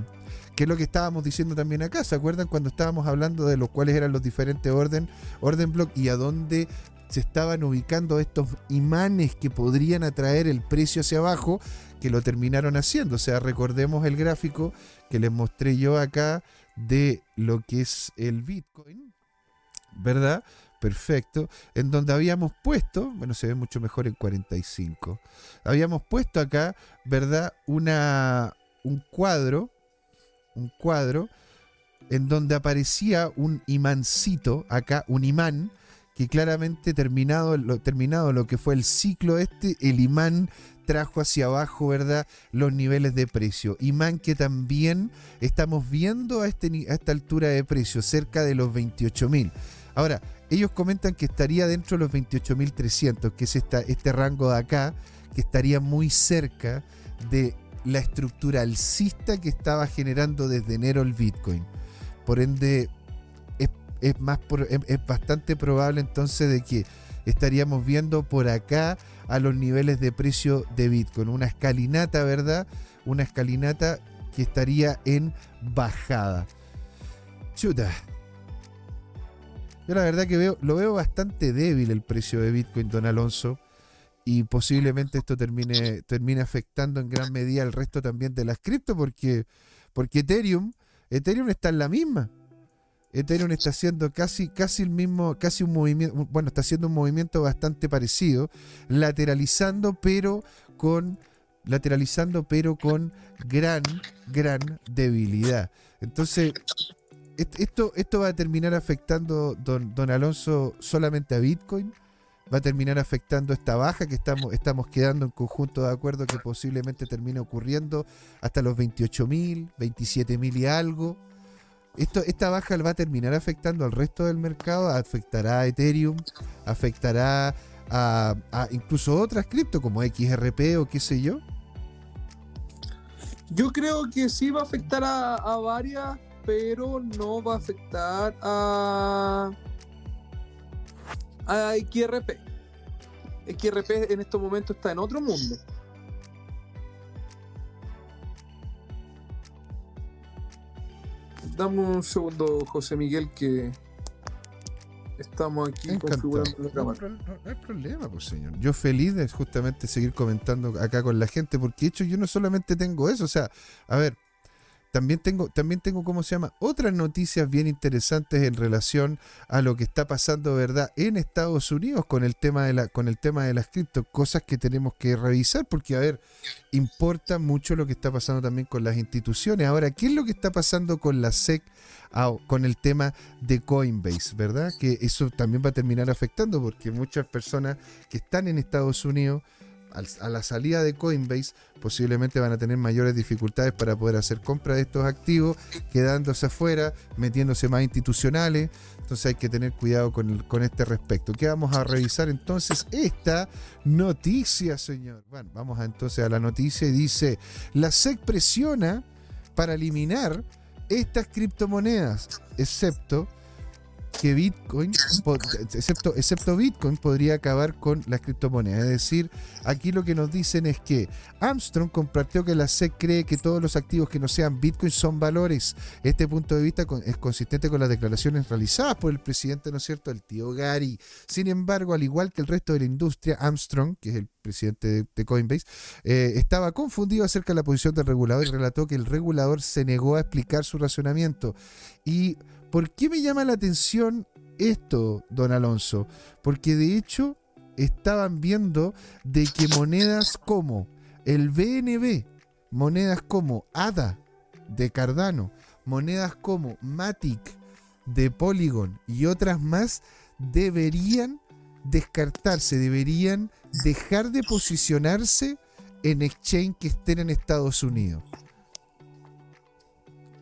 que es lo que estábamos diciendo también acá. ¿Se acuerdan cuando estábamos hablando de los cuales eran los diferentes orden, orden block y a dónde se estaban ubicando estos imanes que podrían atraer el precio hacia abajo, que lo terminaron haciendo? O sea, recordemos el gráfico que les mostré yo acá de lo que es el Bitcoin, ¿verdad? Perfecto, en donde habíamos puesto, bueno, se ve mucho mejor en 45. Habíamos puesto acá, ¿verdad? Una, un cuadro un cuadro en donde aparecía un imancito, acá un imán, que claramente terminado lo, terminado lo que fue el ciclo este, el imán trajo hacia abajo, ¿verdad? Los niveles de precio. Imán que también estamos viendo a, este, a esta altura de precio, cerca de los 28.000. Ahora, ellos comentan que estaría dentro de los 28.300, que es esta, este rango de acá, que estaría muy cerca de la estructura alcista que estaba generando desde enero el Bitcoin. Por ende, es, más es, bastante probable entonces de que estaríamos viendo por acá a los niveles de precio de Bitcoin. Una escalinata, ¿verdad? Una escalinata que estaría en bajada. Chuta. Yo la verdad que veo, lo veo bastante débil el precio de Bitcoin, don Alonso y posiblemente esto termine, termine afectando en gran medida el resto también de las cripto porque, porque Ethereum, Ethereum está en la misma. Ethereum está haciendo casi, casi el mismo, casi un movimiento, bueno, está haciendo un movimiento bastante parecido, lateralizando, pero con lateralizando, pero con gran, gran debilidad. Entonces, esto, esto va a terminar afectando, don, don Alonso, solamente a Bitcoin va a terminar afectando esta baja que estamos, estamos quedando en conjunto de acuerdo que posiblemente termine ocurriendo hasta los 28.000, 27.000 y algo. Esto, esta baja va a terminar afectando al resto del mercado, afectará a Ethereum, afectará a, incluso otras cripto como XRP o qué sé yo. Yo creo que sí va a afectar a varias, pero no va a afectar a a XRP. XRP en estos momentos está en otro mundo. Dame un segundo, José Miguel, que estamos aquí configurando la cámara. No, hay problema, pues señor. Yo feliz de justamente seguir comentando acá con la gente, porque de hecho yo no solamente tengo eso, o sea, a ver, también tengo, también tengo, ¿cómo se llama? Otras noticias bien interesantes en relación a lo que está pasando, ¿verdad? En Estados Unidos con el tema de la, con el tema de las cripto, cosas que tenemos que revisar, porque a ver, importa mucho lo que está pasando también con las instituciones. Ahora, ¿qué es lo que está pasando con la SEC? Ah, con el tema de Coinbase, ¿verdad? Que eso también va a terminar afectando porque muchas personas que están en Estados Unidos a la salida de Coinbase posiblemente van a tener mayores dificultades para poder hacer compra de estos activos, quedándose afuera, metiéndose más institucionales. Entonces hay que tener cuidado con, con este respecto. ¿Qué vamos a revisar entonces? Esta noticia, señor. Bueno, vamos entonces a la noticia y dice, la SEC presiona para eliminar estas criptomonedas, excepto que Bitcoin, excepto, excepto Bitcoin, podría acabar con las criptomonedas. Es decir, aquí lo que nos dicen es que Armstrong compartió que la SEC cree que todos los activos que no sean Bitcoin son valores. Este punto de vista es consistente con las declaraciones realizadas por el presidente, ¿no es cierto?, el tío Gary. Sin embargo, al igual que el resto de la industria, Armstrong, que es el presidente de Coinbase, eh, estaba confundido acerca de la posición del regulador y relató que el regulador se negó a explicar su razonamiento. Y ¿Por qué me llama la atención esto, don Alonso? Porque de hecho estaban viendo de que monedas como el BNB, monedas como ADA de Cardano, monedas como Matic de Polygon y otras más deberían descartarse, deberían dejar de posicionarse en exchange que estén en Estados Unidos.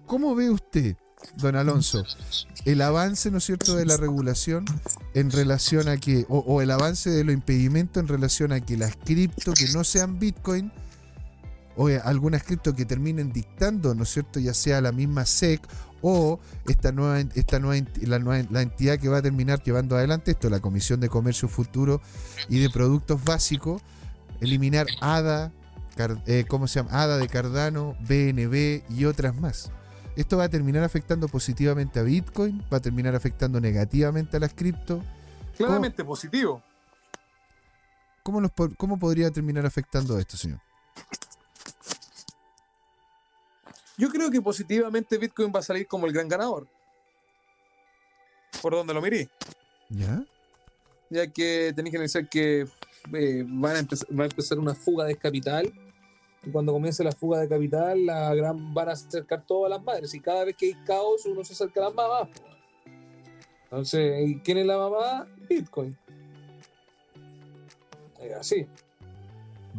¿Cómo ve usted don Alonso, el avance, ¿no es cierto?, de la regulación en relación a que, o, el avance de los impedimentos en relación a que las cripto que no sean Bitcoin, o algunas cripto que terminen dictando, ¿no es cierto?, ya sea la misma SEC o esta nueva, esta nueva, la, nueva, la entidad que va a terminar llevando adelante esto, la Comisión de Comercio Futuro y de Productos Básicos, eliminar ADA, eh, ¿cómo se llama? ADA de Cardano, BNB y otras más. Esto va a terminar afectando positivamente a Bitcoin, va a terminar afectando negativamente a las cripto. Claramente positivo. ¿Cómo, ¿Cómo podría terminar afectando esto, señor? Yo creo que positivamente Bitcoin va a salir como el gran ganador. Por donde lo miré. ¿Ya? Ya que tenéis que pensar que eh, van a va a empezar una fuga de capital y cuando comience la fuga de capital, la van a acercar todas las madres. Y cada vez que hay caos, uno se acerca a las mamás. Entonces, ¿quién es la mamá? Bitcoin. Así.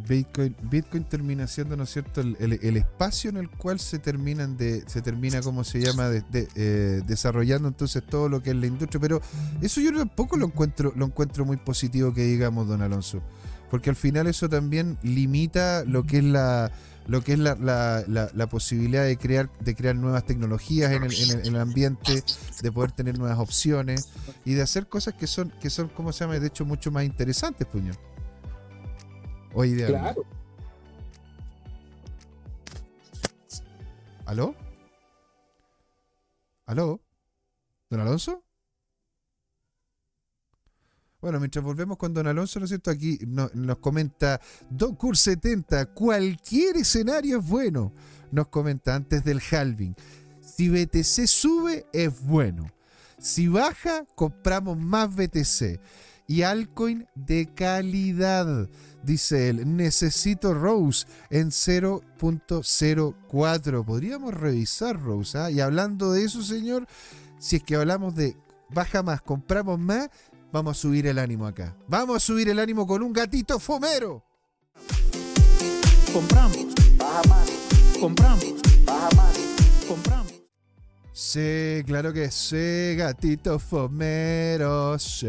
Bitcoin, Bitcoin termina siendo, ¿no es cierto?, el, espacio en el cual se terminan de, se termina, como se llama, eh, desarrollando entonces todo lo que es la industria. Pero eso yo tampoco lo encuentro, lo encuentro muy positivo que digamos, don Alonso porque al final eso también limita lo que es la lo que es la, la, posibilidad de crear de crear nuevas tecnologías en el, en, el, ambiente, de poder tener nuevas opciones y de hacer cosas que son, que son, ¿cómo se llama? De hecho, mucho más interesantes, puño. Hoy día. Claro. ¿Aló? ¿Aló? ¿Don Alonso? Bueno, mientras volvemos con Don Alonso, ¿no es cierto? Aquí nos comenta Docur70, cualquier escenario es bueno. Nos comenta antes del halving. Si BTC sube, es bueno. Si baja, compramos más BTC. Y altcoin de calidad, dice él. Necesito Rose en 0.04. Podríamos revisar Rose. ¿ah? Y hablando de eso, señor, si es que hablamos de baja más, compramos más, Vamos a subir el ánimo acá. Vamos a subir el ánimo con un gatito fomero. Compramos. Baja más. Compramos. Baja más. Compramos. Sí, claro que sí, gatito fomero, sí.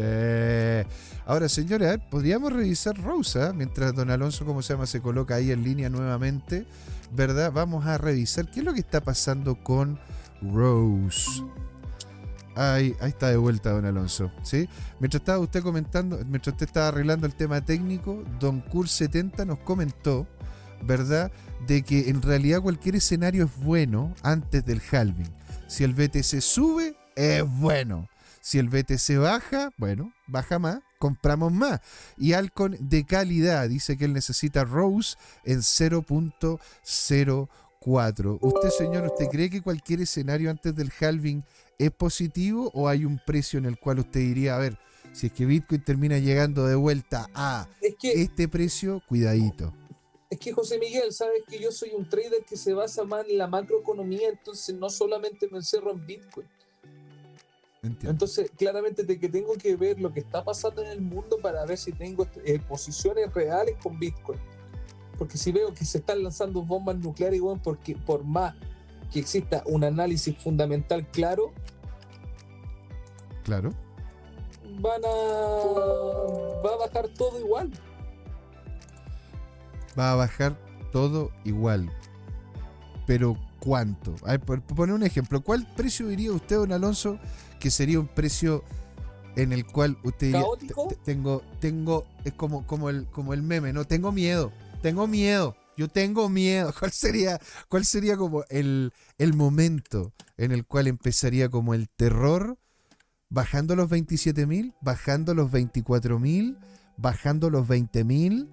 Ahora, señora, podríamos revisar Rosa mientras don Alonso, como se llama, se coloca ahí en línea nuevamente, ¿verdad? Vamos a revisar qué es lo que está pasando con Rose. Ahí, está de vuelta, don Alonso. ¿sí? Mientras estaba usted comentando, mientras usted estaba arreglando el tema técnico, Don Cur70 nos comentó, ¿verdad?, de que en realidad cualquier escenario es bueno antes del halving. Si el BTC sube, es bueno. Si el BTC baja, bueno, baja más, compramos más. Y Alcon de calidad, dice que él necesita Rose en 0.04 4. ¿Usted, señor, usted cree que cualquier escenario antes del halving es positivo o hay un precio en el cual usted diría, a ver, si es que Bitcoin termina llegando de vuelta a Es que, este precio, cuidadito? es que José Miguel, sabes que yo soy un trader que se basa más en la macroeconomía, entonces no solamente me encerro en Bitcoin. Entiendo. Entonces, claramente de que tengo que ver lo que está pasando en el mundo para ver si tengo eh, posiciones reales con Bitcoin. Porque si veo que se están lanzando bombas nucleares, bueno, porque por más que exista un análisis fundamental claro, Claro. van a va a bajar todo igual. Va a bajar todo igual. Pero ¿cuánto? A ver, por, poner un ejemplo, ¿cuál precio diría usted, don Alonso, que sería un precio en el cual usted diría, ¿Caótico? "Te- te- tengo, tengo, es como, como, el, como el meme, ¿no? Tengo miedo, tengo miedo, yo tengo miedo. *laughs* ¿Cuál sería, cuál sería como el, el momento en el cual empezaría como el terror, bajando los 27 mil, bajando los 24 mil, bajando los 20 mil?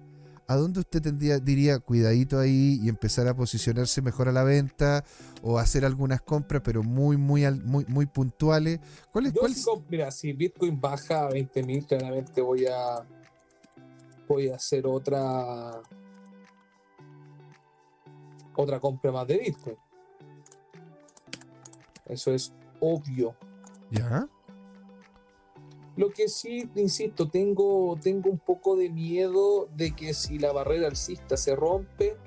¿A dónde usted tendría, diría cuidadito ahí y empezar a posicionarse mejor a la venta o hacer algunas compras, pero muy, muy, muy, muy puntuales? ¿Cuál es, Yo cuál sí es- com- mira, si Bitcoin baja a 20.000, claramente voy a voy a hacer otra otra compra más de Bitcoin. Eso es obvio. ¿Ya? Lo que sí, insisto, tengo, tengo un poco de miedo de que si la barrera alcista se rompe,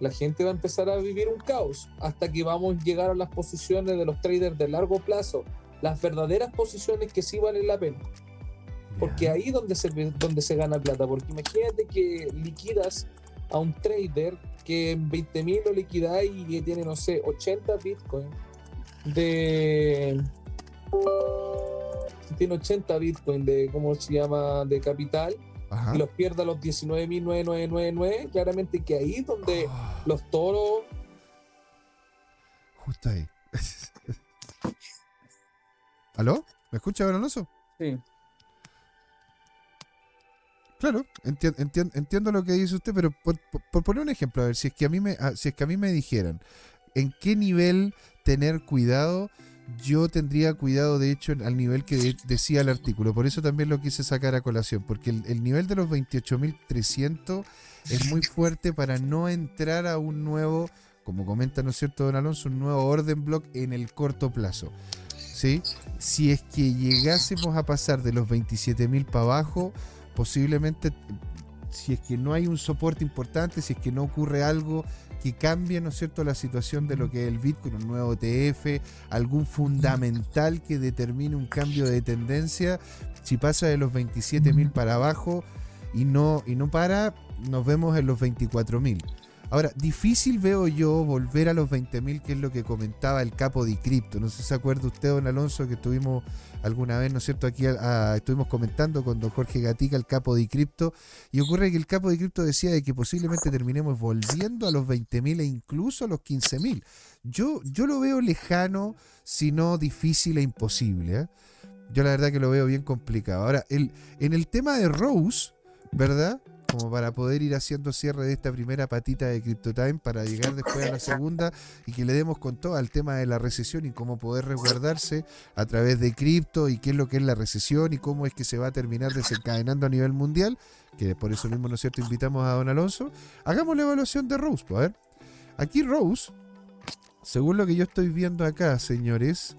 la gente va a empezar a vivir un caos hasta que vamos a llegar a las posiciones de los traders de largo plazo, las verdaderas posiciones que sí valen la pena. Porque ahí donde se, donde se gana plata. Porque imagínate que liquidas a un trader que en 20 mil lo liquidáis y que tiene, no sé, 80 bitcoin de. Tiene 80 bitcoin de, ¿cómo se llama?, de capital Ajá. y los pierda a los 19.9999. Claramente que ahí es donde Ah, los toros. justo ahí. *laughs* ¿Aló? ¿Me escucha, Alonso? Sí. Claro, entien- entien- entiendo lo que dice usted, pero por, poner un ejemplo, a ver, si es que a mí me, ah, si es que a mí me dijeran en qué nivel tener cuidado, yo tendría cuidado, de hecho, al nivel que de- decía el artículo. Por eso también lo quise sacar a colación, porque el, el nivel de los 28.300 es muy fuerte para no entrar a un nuevo, como comenta, ¿no es cierto, don Alonso, un nuevo orden block en el corto plazo. ¿Sí? Si es que llegásemos a pasar de los 27.000 para abajo, posiblemente, si es que no hay un soporte importante, si es que no ocurre algo que cambie, ¿no es cierto?, la situación de lo que es el Bitcoin, un nuevo ETF, algún fundamental que determine un cambio de tendencia, si pasa de los 27.000 para abajo y no, y no para, nos vemos en los 24.000. Ahora, difícil veo yo volver a los 20.000, que es lo que comentaba el capo de cripto. No sé si se acuerda usted, don Alonso, que estuvimos alguna vez, ¿no es cierto? Aquí ah, estuvimos comentando con don Jorge Gatica, el capo de cripto, y ocurre que el capo de cripto decía de que posiblemente terminemos volviendo a los 20.000 e incluso a los 15.000. Yo, yo lo veo lejano, si no difícil e imposible. ¿eh? Yo la verdad que lo veo bien complicado. Ahora, el, en el tema de Rose, ¿verdad? Como para poder ir haciendo cierre de esta primera patita de CryptoTime para llegar después a la segunda y que le demos con todo al tema de la recesión y cómo poder resguardarse a través de cripto y qué es lo que es la recesión y cómo es que se va a terminar desencadenando a nivel mundial, que por eso mismo, ¿no es cierto?, invitamos a don Alonso. Hagamos la evaluación de Rose, pues, a ver. Aquí Rose, según lo que yo estoy viendo acá, señores,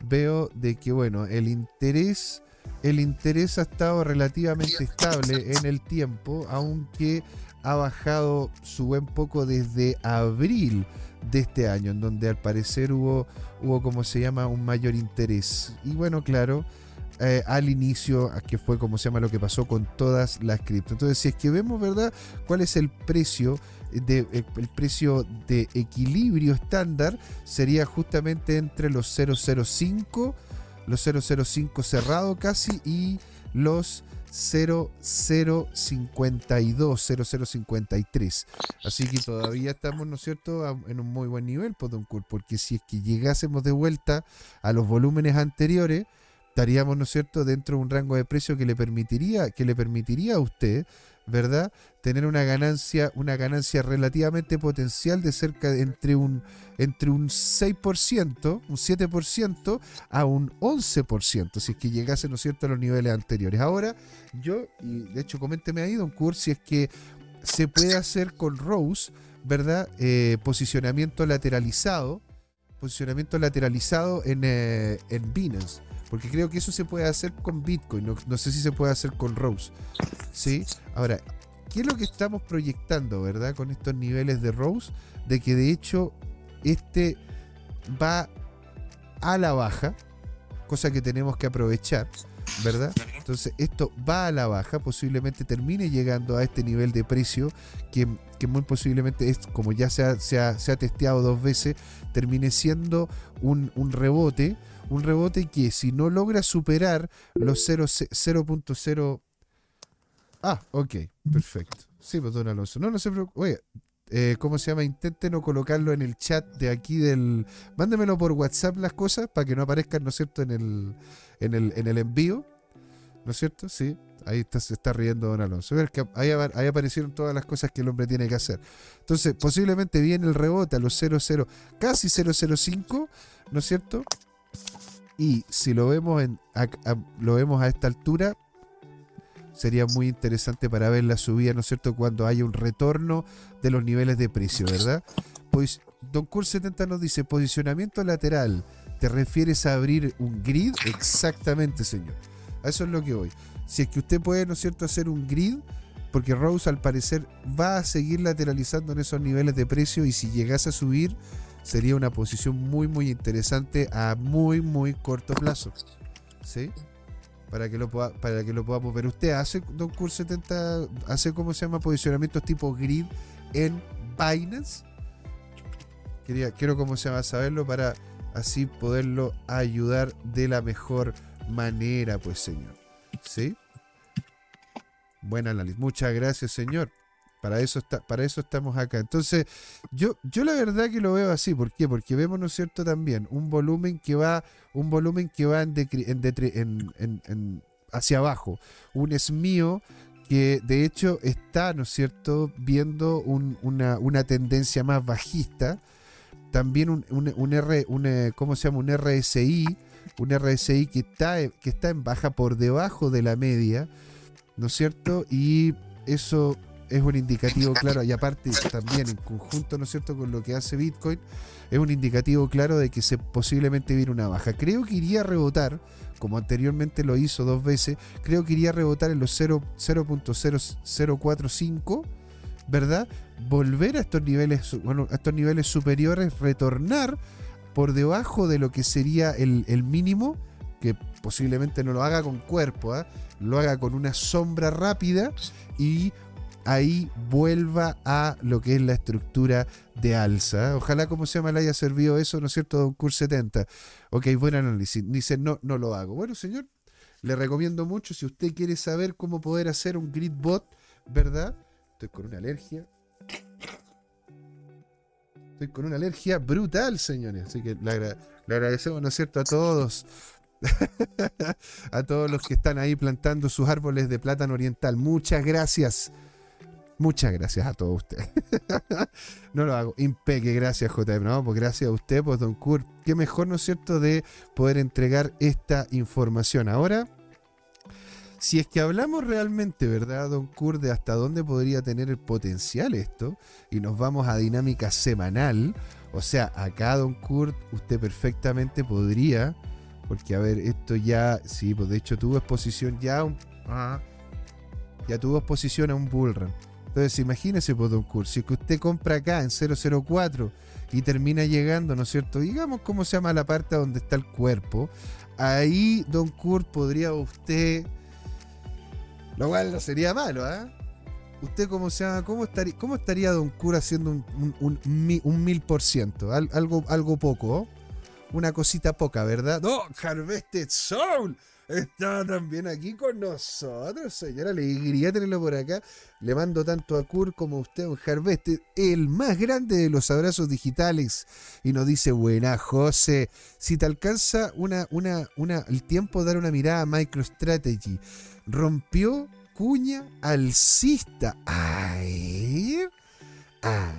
veo de que, bueno, el interés, el interés ha estado relativamente estable en el tiempo, aunque ha bajado su buen poco desde abril de este año, en donde al parecer hubo, hubo como se llama, un mayor interés. Y bueno, claro, eh, al inicio, que fue como se llama lo que pasó con todas las cripto. Entonces, si es que vemos, ¿verdad?, cuál es el precio de, el, el precio de equilibrio estándar, sería justamente entre los 005, los 005 cerrado casi, y los 0052, 0053. Así que todavía estamos, ¿no es cierto?, en un muy buen nivel, pues, Don Kurt, porque si es que llegásemos de vuelta a los volúmenes anteriores, estaríamos, ¿no es cierto?, dentro de un rango de precio que le permitiría, que le permitiría a usted ¿verdad? Tener una ganancia, una ganancia relativamente potencial de cerca entre un, entre un 6%, un 7% a un 11%, si es que llegase, ¿no cierto?, a los niveles anteriores. Ahora, yo, y de hecho, coménteme ahí, Don Kurt, si es que se puede hacer con Rose, ¿verdad? Eh, posicionamiento lateralizado, posicionamiento lateralizado en, eh, en Binance. Porque creo que eso se puede hacer con Bitcoin, no, no sé si se puede hacer con Rose. ¿Sí? Ahora, ¿qué es lo que estamos proyectando, verdad? Con estos niveles de Rose, de que de hecho este va a la baja, cosa que tenemos que aprovechar, ¿verdad? Entonces esto va a la baja, posiblemente termine llegando a este nivel de precio que, que muy posiblemente es, como ya se ha, se ha- se ha testeado dos veces, termine siendo un, un rebote, un rebote que si no logra superar los 0 0.0... Ah, ok, perfecto. Sí, pues don Alonso. No, no se preocupe. Oye, eh, ¿cómo se llama? Intenten no colocarlo en el chat de aquí del... Mándemelo por WhatsApp las cosas para que no aparezcan, ¿no es cierto?, en el, en el, en el envío. ¿No es cierto? Sí. Ahí está, se está riendo Don Alonso. Ver que ahí aparecieron todas las cosas que el hombre tiene que hacer. Entonces, posiblemente viene el rebote a los 00, casi 005, ¿no es cierto? Y si lo vemos en a- lo vemos a esta altura, sería muy interesante para ver la subida, ¿no es cierto? Cuando haya un retorno de los niveles de precio, ¿verdad? Pues Don Cool 70 nos dice posicionamiento lateral. ¿Te refieres a abrir un grid? Exactamente, señor. A eso es lo que voy. Si es que usted puede, ¿no es cierto?, hacer un grid, porque Rose al parecer va a seguir lateralizando en esos niveles de precio y si llegase a subir, sería una posición muy, muy interesante a muy, muy corto plazo. ¿Sí? Para que lo, pueda, para que lo podamos ver. ¿Usted hace, Don Cool 70, hace, ¿cómo se llama? Posicionamientos tipo grid en Binance? Quería, quiero, ¿cómo se llama? Saberlo para así poderlo ayudar de la mejor manera, pues, señor. ¿Sí? Buen análisis. Muchas gracias, señor. Para eso, está, para eso estamos acá. Entonces, yo, yo la verdad que lo veo así. ¿Por qué? Porque vemos, ¿no es cierto?, también un volumen que va, un volumen que va en hacia abajo. Un esmío que de hecho está, ¿no es cierto?, viendo un- una, una tendencia más bajista. También un, un, un eh, ¿cómo se llama? Un RSI, un RSI que está, que está en baja por debajo de la media, ¿no es cierto? Y eso es un indicativo claro, y aparte también en conjunto, ¿no es cierto?, con lo que hace Bitcoin, es un indicativo claro de que se posiblemente viene una baja. Creo que iría a rebotar, como anteriormente lo hizo dos veces, creo que iría a rebotar en los 0 0.0045, ¿verdad? Volver a estos niveles, bueno, a estos niveles superiores, retornar por debajo de lo que sería el, el mínimo, que posiblemente no lo haga con cuerpo, ¿ah? lo haga con una sombra rápida y ahí vuelva a lo que es la estructura de alza. Ojalá, como se llama, le haya servido eso, ¿no es cierto, Don Cur 70? Ok, buen análisis. Dice, no, no lo hago. Bueno, señor, le recomiendo mucho, si usted quiere saber cómo poder hacer un grid bot, ¿verdad? Estoy con una alergia. Estoy con una alergia brutal, señores. Así que le, le agradecemos, ¿no es cierto?, a todos. *laughs* a todos los que están ahí plantando sus árboles de plátano oriental. Muchas gracias. Muchas gracias a todos ustedes. *laughs* no lo hago. Impeque, gracias, JM. No, pues gracias a usted, pues, Don Kurt. Qué mejor, ¿no es cierto?, de poder entregar esta información. Ahora, si es que hablamos realmente, ¿verdad, Don Kurt, de hasta dónde podría tener el potencial esto, y nos vamos a dinámica semanal, o sea, acá, Don Kurt, usted perfectamente podría, porque a ver, esto ya, sí, pues de hecho tuvo exposición ya un, ah, ya tuvo exposición a un bullrun. Entonces, imagínese, pues, Don Kurt, si que usted compra acá en 004 y termina llegando, ¿no es cierto? Digamos cómo se llama la parte donde está el cuerpo. Ahí, Don Kurt, podría usted. Lo cual no sería malo, ¿ah? ¿Usted cómo se llama? ¿Cómo estaría, cómo estaría Don Kurt haciendo un, un, un mi- un mil por ciento? Al- Algo, algo poco, ¿oh? Una cosita poca, ¿verdad? ¡No! Harvested Soul está también aquí con nosotros, señora. Alegría tenerlo por acá. Le mando tanto a Kurt como a usted, un Harvested, el más grande de los abrazos digitales. Y nos dice, buena, José. Si te alcanza una, una, una, el tiempo de dar una mirada a MicroStrategy, rompió cuña alcista. A ver. A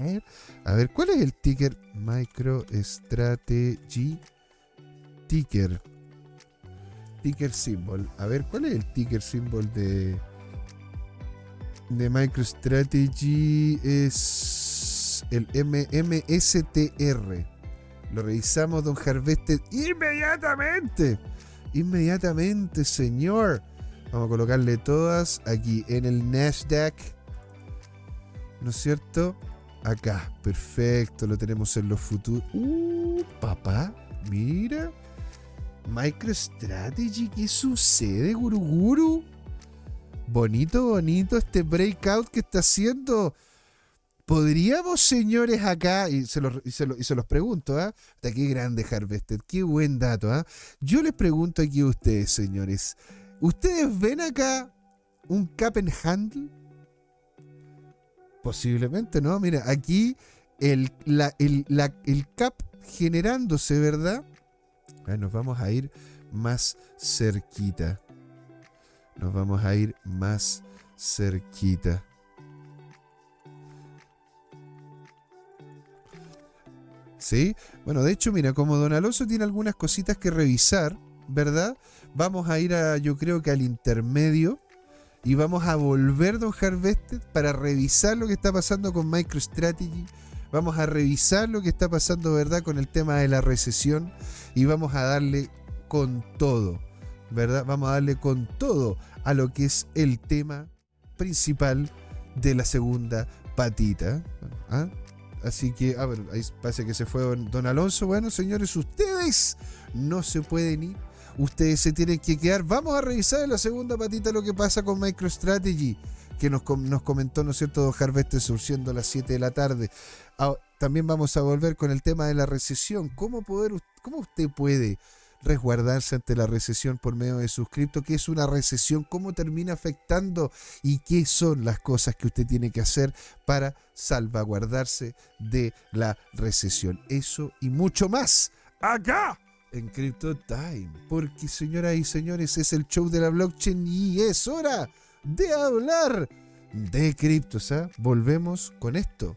ver. A ver, ¿cuál es el ticker? MicroStrategy Ticker. Ticker symbol. A ver, ¿cuál es el ticker symbol de. de MicroStrategy? Es el MMSTR. Lo revisamos, don Harvested, inmediatamente. Inmediatamente, señor. Vamos a colocarle todas aquí en el Nasdaq. ¿No es cierto? Acá, perfecto, lo tenemos en los futuros. Uh, papá, mira. MicroStrategy, ¿qué sucede, Guruguru? Bonito, bonito este breakout que está haciendo. ¿Podríamos, señores, acá, y se los, y se los, pregunto, ¿ah? ¿eh? qué grande Harvested, qué buen dato, ¿ah? Yo les pregunto aquí a ustedes, señores, ¿ustedes ven acá un cap and handle? Posiblemente, ¿no? Mira, aquí el, la, el, el cap generándose, ¿verdad? Nos vamos a ir más cerquita. Nos vamos a ir más cerquita. ¿Sí? Bueno, de hecho, mira, como Don Alonso tiene algunas cositas que revisar, ¿verdad? Vamos a ir a, yo creo que al intermedio y vamos a volver, Don Harvested, para revisar lo que está pasando con MicroStrategy. Vamos a revisar lo que está pasando, ¿verdad?, con el tema de la recesión y vamos a darle con todo, ¿verdad? Vamos a darle con todo a lo que es el tema principal de la segunda patita. ¿ah? Así que, a ver, ahí parece que se fue don, Alonso. Bueno, señores, ustedes no se pueden ir. Ustedes se tienen que quedar. Vamos a revisar en la segunda patita lo que pasa con MicroStrategy, que nos, nos comentó, ¿no es cierto?, Don Harvester surciendo a las 7 de la tarde. También vamos a volver con el tema de la recesión. ¿Cómo, poder, cómo usted puede resguardarse ante la recesión por medio de suscripto, qué es una recesión, cómo termina afectando y qué son las cosas que usted tiene que hacer para salvaguardarse de la recesión. Eso y mucho más acá en Crypto Time. Porque señoras y señores, es el show de la blockchain y es hora de hablar de criptos. ¿ah? Volvemos con esto